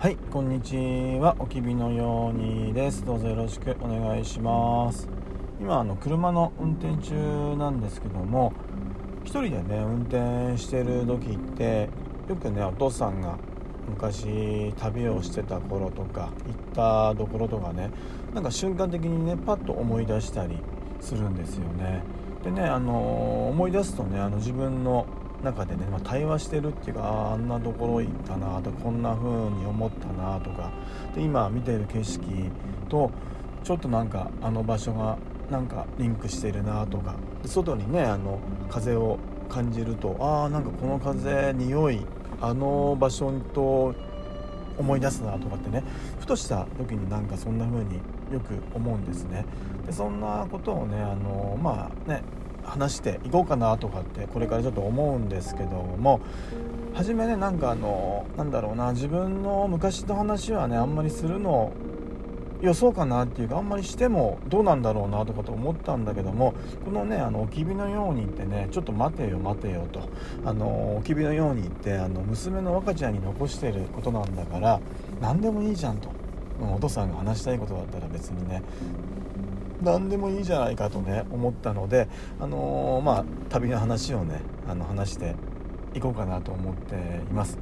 はいこんにちは。おきびのようにです。どうぞよろしくお願いします。今あの車の運転中なんですけども一人でね運転してる時ってよくねお父さんが昔旅をしてた頃とか行ったところとかねなんか瞬間的にねパッと思い出したりするんですよね。でねあの思い出すとねあの自分の中でね、まあ、対話してるっていうかあんなところ行ったなとこんな風に思ったなとかで今見てる景色とちょっとなんかあの場所がなんかリンクしてるなとか外にねあの風を感じるとああんかこの風匂いあの場所と思い出すなとかってねふとした時になんかそんな風によく思うんですね。でそんなことをねあのまあね話していこうかなとかってこれからちょっと思うんですけども初めねなんかあのなんだろうな自分の昔の話はねあんまりするのよそうかなっていうかあんまりしてもどうなんだろうなとかと思ったんだけどもこのねあのおきびのようにってねちょっと待てよ待てよとあのおきびのようにってあの娘の若ちゃんに残してることなんだから何でもいいじゃんと。お父さんが話したいことだったら別にね何でもいいじゃないかとね思ったのであのー、まあ旅の話をねあの話していこうかなと思っています。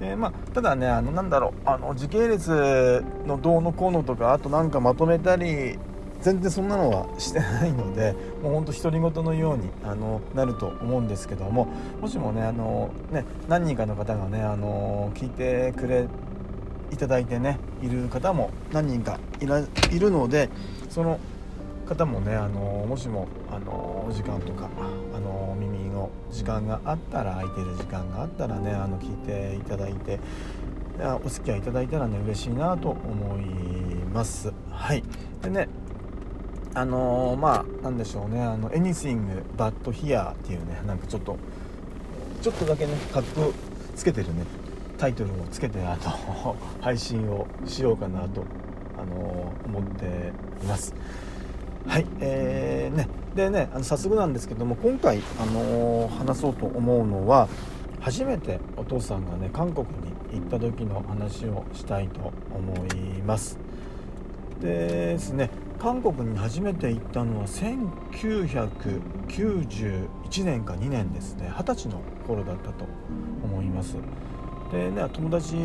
でまあ、ただねあのなんだろうあの時系列のどうのこうのとかあとなんかまとめたり全然そんなのはしてないのでもうほんと独り言のようにあのなると思うんですけどももしもねあのね何人かの方がねあの聞いてくれいただいてねいる方も何人かいらいるのでその方もねあのもしもあの時間とかあの耳の時間があったら空いてる時間があったらねあの聞いていただいてお付き合いいただいたらね嬉しいなと思います。はい。でねあのー、まあなんでしょうねあの Anything But Here っていうねなんかちょっとちょっとだけねかっこつけてるね。タイトルをつけてあと配信をしようかなとあの思っています。はいえーね、でねあの早速なんですけども今回、あの話そうと思うのは初めてお父さんがね韓国に行った時の話をしたいと思います。でですね韓国に初めて行ったのは1991年か2年ですね。二十歳の頃だったと思います。でね友達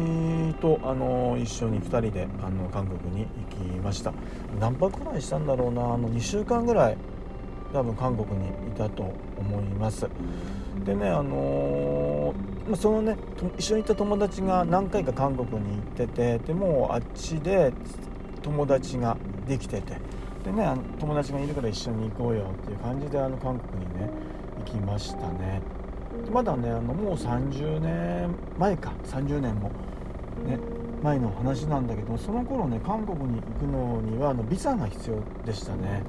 とあの一緒に2人であの韓国に行きました。何泊くらいしたんだろうなあの2週間ぐらい多分韓国にいたと思います。でねあのー、そのね一緒に行った友達が何回か韓国に行っててでもあっちで友達ができてて。でね友達がいるから一緒に行こうよっていう感じであの韓国にね行きましたね。まだねあのもう30年前か。30年もね前の話なんだけどその頃ね韓国に行くのにはあのビザが必要でしたね。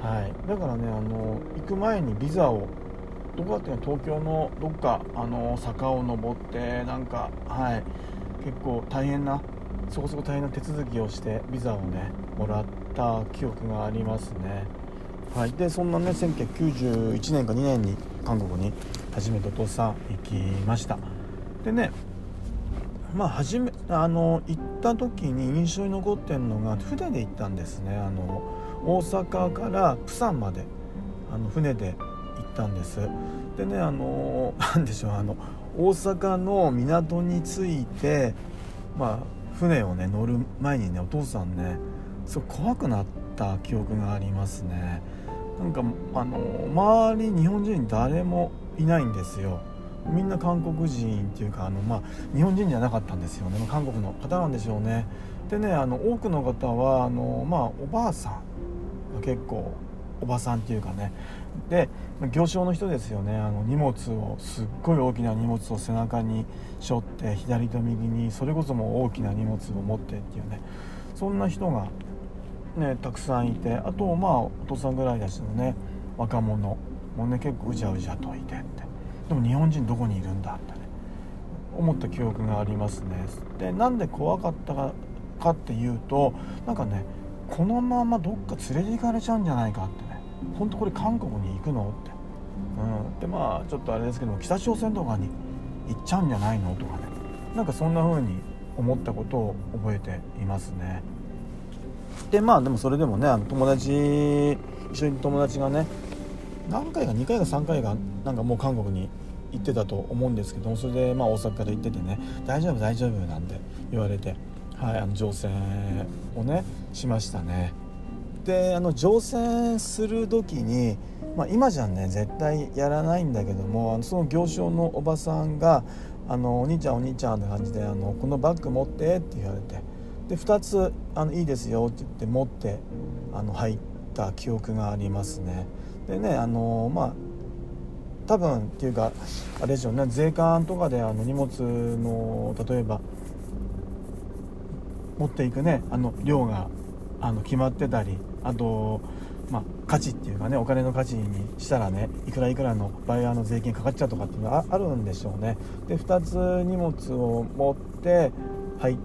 はい。だからねあの行く前にビザをどこだって東京のどっかあの坂を登ってなんかはい。結構大変なそこそこ大変な手続きをしてビザをねもらった記憶がありますね。はい、でそんなね1991年か2年に韓国に初めてお父さん行きました。でねまあ初めあの行った時に印象に残ってるのが船で行ったんですね。あの大阪からプサンまであの船で行ったんです。でねあの 何でしょうあの大阪の港に着いてまあ船をね乗る前にねお父さんねすごい怖くなった記憶がありますね。なんかあの周り日本人誰もいないんですよ。みんな韓国人っていうかあの、まあ、日本人じゃなかったんですよね。韓国の方なんでしょうね。でねあの多くの方はあの、まあ、おばあさん結構おばさんっていうかね。で行商の人ですよね。あの荷物をすっごい大きな荷物を背中に背負って左と右にそれこそも大きな荷物を持ってっていうね。そんな人がねたくさんいてあとまあお父さんぐらいだしのね若者。もうね結構うじゃうじゃといてって。でも日本人どこにいるんだってね。思った記憶がありますね。でなんで怖かったかっていうとなんかねこのままどっか連れて行かれちゃうんじゃないかってね。ほんとこれ韓国に行くのって、うん、でまあちょっとあれですけど北朝鮮とかに行っちゃうんじゃないのとかね。なんかそんな風に思ったことを覚えていますね。でまあでもそれでもねあの友達一緒に友達がね何回か2回か3回かなんかもう韓国に行ってたと思うんですけどそれでまあ大阪から行っててね「大丈夫大丈夫」なんて言われて、はい、あの乗船をねしましたね。であの乗船する時に、まあ、今じゃね絶対やらないんだけどもその行商のおばさんが「あのお兄ちゃんお兄ちゃん」って感じであの「このバッグ持って」って言われてで2つあの「いいですよ」って言って持ってあの入った記憶がありますね。でねあのまあ多分っていうかあれでしょうね税関とかであの荷物の例えば持っていくねあの量があの決まってたりあと、まあ、価値っていうかねお金の価値にしたらねいくらいくらのバイヤーの税金かかっちゃうとかっていうのがあるんでしょうね。で2つ荷物を持ってはい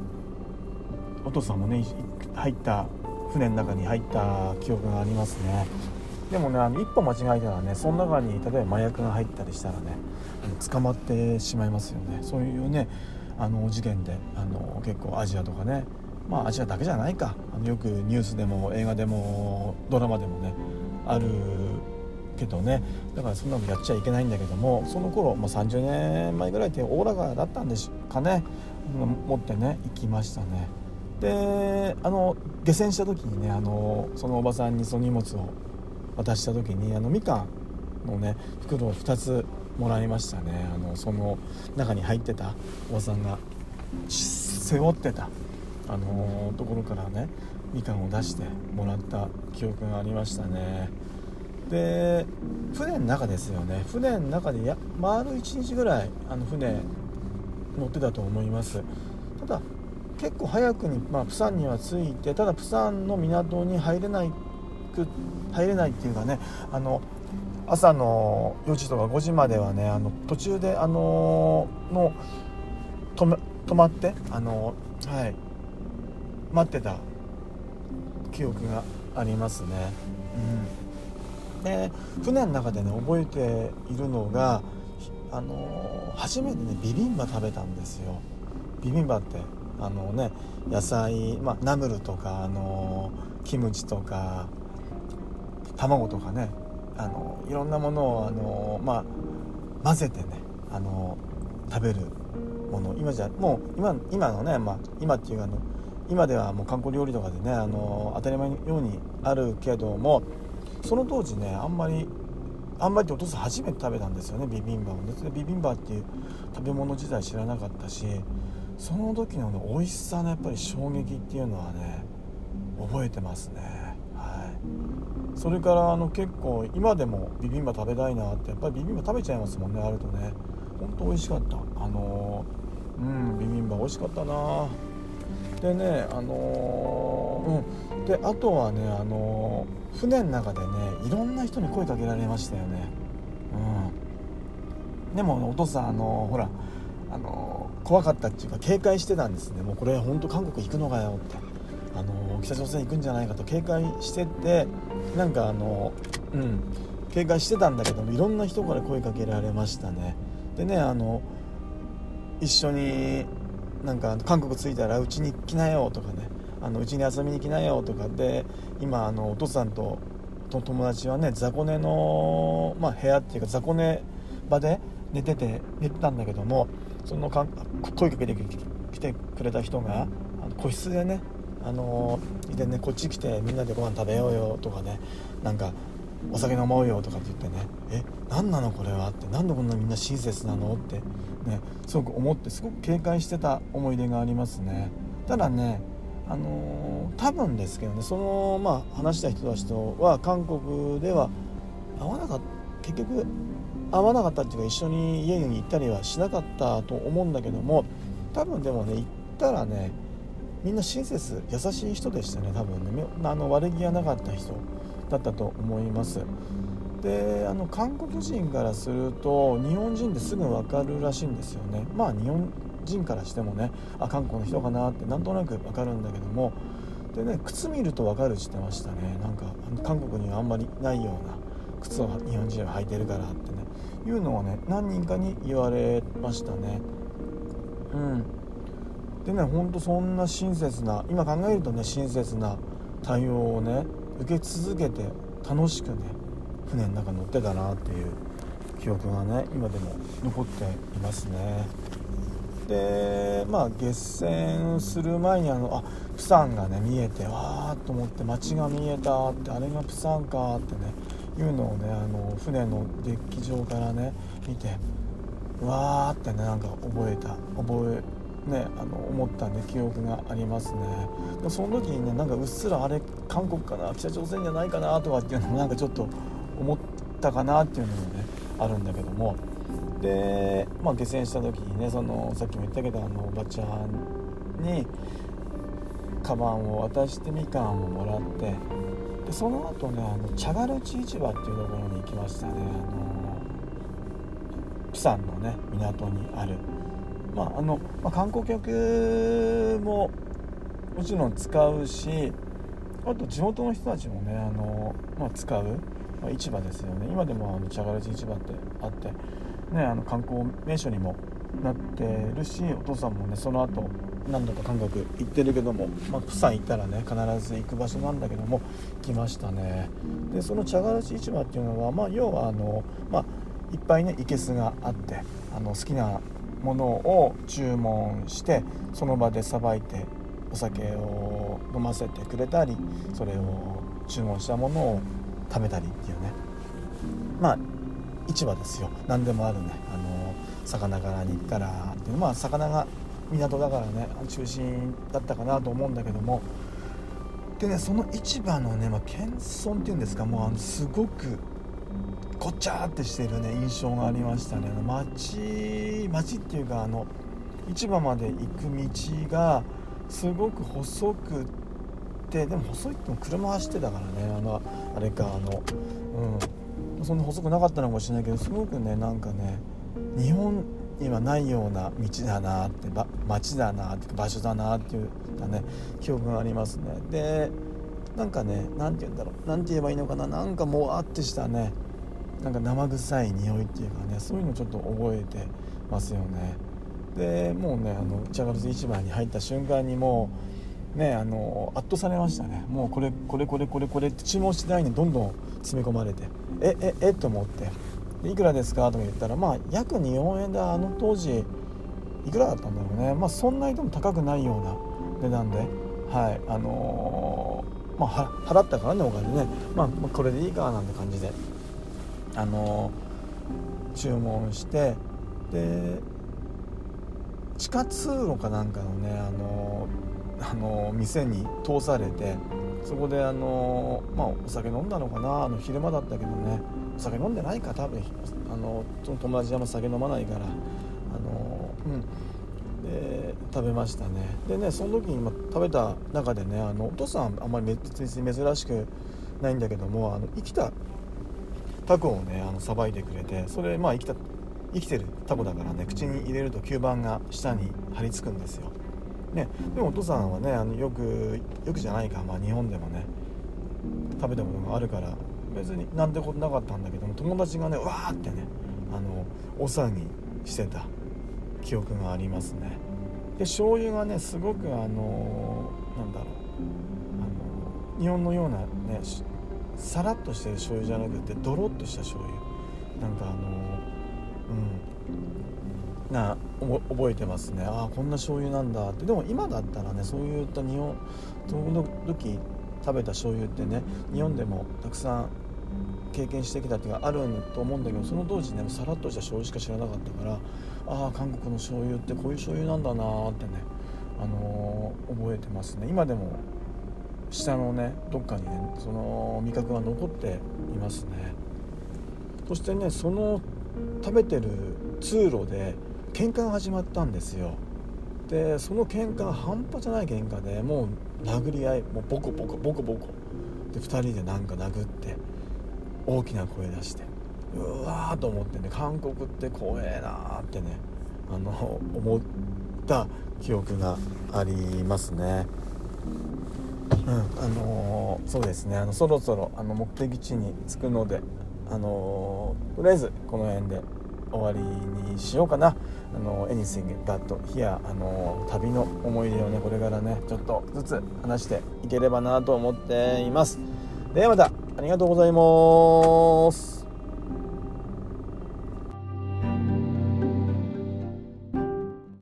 お父さんもね入った船の中に入った記憶がありますね。でもねあの一歩間違えたらねその中に例えば麻薬が入ったりしたらね捕まってしまいますよね。そういうねあの事件であの結構アジアとかねまあアジアだけじゃないか。あのよくニュースでも映画でもドラマでもねあるけどね。だからそんなのやっちゃいけないんだけどもその頃、まあ、30年前ぐらいっておおらかだったんでしょうかね。持ってね行きましたね。であの下船した時にねあのそのおばさんにその荷物を渡した時にあのみかんのね袋を2つもらいましたね。あのその中に入ってたおばさんが背負ってたあのところからねみかんを出してもらった記憶がありましたね。で船の中ですよね。船の中でや丸1日ぐらいあの船乗ってたと思います。ただ結構早くに、まあ、プサンには着いてただプサンの港に入れないく入れないっていうかねあの朝の4時とか5時まではねあの途中であのの止め止まってあのはい待ってた記憶がありますね。うん、で船の中でね覚えているのがあの初めてねビビンバ食べたんですよ。ビビンバってあのね野菜、まあ、ナムルとかあのキムチとか卵とかねあのいろんなものをあの、まあ、混ぜてねあの食べるもの。今じゃもう今今のね、まあ、今っていうあの今ではもう観光料理とかでねあの当たり前のようにあるけどもその当時ねあんまりあんまりってお父さん初めて食べたんですよねビビンバを、ね、ビビンバっていう食べ物自体知らなかったしその時の、ね、美味しさのやっぱり衝撃っていうのはね覚えてますね。はい。それからあの結構今でもビビンバ食べたいなってやっぱりビビンバ食べちゃいますもんねあるとね。ほんと美味しかった。あのうんビビンバ美味しかったな。でねあのー、うん。であとはねあのー、船の中でねいろんな人に声かけられましたよね。うん。でもお父さんあの、ほらあの怖かったっていうか警戒してたんですね。もうこれ本当韓国行くのかよって。あの北朝鮮行くんじゃないかと警戒しててなんかあのうん警戒してたんだけどもいろんな人から声かけられましたね。でねあの一緒になんか韓国着いたらうちに来なよとかねうちに遊びに来なよとか。で今あのお父さんと友達はね雑魚寝の、まあ、部屋っていうか雑魚寝場で寝てて寝てたんだけどもそのか声かけてきてくれた人があの個室でねあのいてねこっち来てみんなでご飯食べようよとかねなんかお酒飲もうよとかって言ってねえ何なのこれはって何でこんなみんな親切なのってねすごく思ってすごく警戒してた思い出がありますね。ただねあのー、多分ですけどねそのまあ話した人たちとは韓国では会わなかった結局会わなかったっていうか一緒に家に行ったりはしなかったと思うんだけども多分でもね行ったらねみんな親切優しい人でしたね多分ね。あの悪気がなかった人だったと思います。であの韓国人からすると日本人ですぐ分かるらしいんですよね。まあ日本人からしてもねあ韓国の人かなってなんとなく分かるんだけども。でね靴見ると分かるって言ってましたね。なんか韓国にはあんまりないような靴を日本人は履いてるからってね。いうのはね何人かに言われましたね。うん。でねほんとそんな親切な今考えるとね親切な対応をね受け続けて楽しくね船の中乗ってたなっていう記憶がね今でも残っていますね。でまあ月船する前にあのあプサンがね見えてわーと思って街が見えたってあれがプサンかってねいうのをねあの船のデッキ上からね見てわーってねなんか覚えた覚えねあの思ったね記憶がありますね。その時にねなんかうっすらあれ韓国かな北朝鮮じゃないかなとかっていうのもなんかちょっと思ったかなっていうのもねあるんだけども。で、まあ、下船した時にねそのさっきも言ったけどあのおばちゃんにカバンを渡してみかんをもらってでその後ねあの茶ガルチ市場っていうところに行きましたね。あのプサンのね港にある。まああの、まあ、観光客ももちろん使うしあと地元の人たちもねあの、まあ、使う、まあ、市場ですよね。今でもあの茶ガルチ市場ってあってね、あの観光名所にもなってるしお父さんもねその後何度か韓国行ってるけども、まあ、プサン行ったらね必ず行く場所なんだけども来ましたね。でその茶殻市市場っていうのは、まあ、要はあの、まあ、いっぱいねいけすがあってあの好きなものを注文してその場でさばいてお酒を飲ませてくれたりそれを注文したものを食べたりっていうね。まあ市場ですよ。何でもあるね。あの魚柄に行ったらっていう。まあ魚が港だからね中心だったかなと思うんだけども。でねその市場のね、まあ、謙遜っていうんですか。もうあのすごくごちゃってしてるね印象がありましたね。街街っていうかあの市場まで行く道がすごく細くてでも細いっても車走ってたからねあのあれかあのうん。そんな細くなかったのかもしれないけどすごくねなんかね日本にはないような道だなって街だなって場所だなっていうね記憶がありますね。でなんかね何て言うんだろう。何て言えばいいのかな。なんかもわってしたね。なんか生臭い匂いっていうかねそういうのちょっと覚えてますよね。でもうねあの茶ガル市場に入った瞬間にもうねあの圧倒されましたね。もうこれこれこれこれこれって注文しないにどんどん詰め込まれてえええと思って。いくらですかとか言ったらまあ約日本円であの当時いくらだったんだろうね。まあそんなにでも高くないような値段ではいあのー、まあ払ったからねお金ね、まあ、まあこれでいいかなんて感じで。あの、注文してで地下通路かなんかのねあの、あの店に通されてそこであのまあお酒飲んだのかなあの昼間だったけどねお酒飲んでないか多分あの友達はも酒飲まないからあのうん。で食べましたね。でねその時に食べた中でねあのお父さんあんまり別に珍しくないんだけどもあの生きたタコをねあのさばいてくれてそれまあ生きた生きてるタコだからね口に入れると吸盤が下に張り付くんですよ。ね、でもお父さんはねあのよくよくじゃないか、まあ、日本でもね食べたことがあるから別になんてことなかったんだけども友達がねわーってねあの大騒ぎしてた記憶がありますね。で醤油がねすごくあのなんだろうあの日本のようなねさらっとしてる醤油じゃなくてドロッとした醤油。なんかあのうん。な覚えてますね。ああこんな醤油なんだって。でも今だったらねそういった日本その時食べた醤油ってね日本でもたくさん経験してきたっていうかあると思うんだけどその当時ねさらっとした醤油しか知らなかったからああ韓国の醤油ってこういう醤油なんだなってね、あのー、覚えてますね。今でも下のねどっかにねその味覚が残っていますね。そしてねその食べてる通路で喧嘩が始まったんですよ。でその喧嘩が半端じゃない喧嘩でもう殴り合いもうボコボコボコボコ。で2人でなんか殴って大きな声出してうわーと思ってね韓国って怖えなーってねあの思った記憶がありますね。うん。あのー、そうですね。あのそろそろあの目的地に着くので、あのー、とりあえずこの辺で終わりにしようかな。あの Anything But Here あの旅の思い出をねこれからねちょっとずつ話していければなと思っています。ではまたありがとうございます。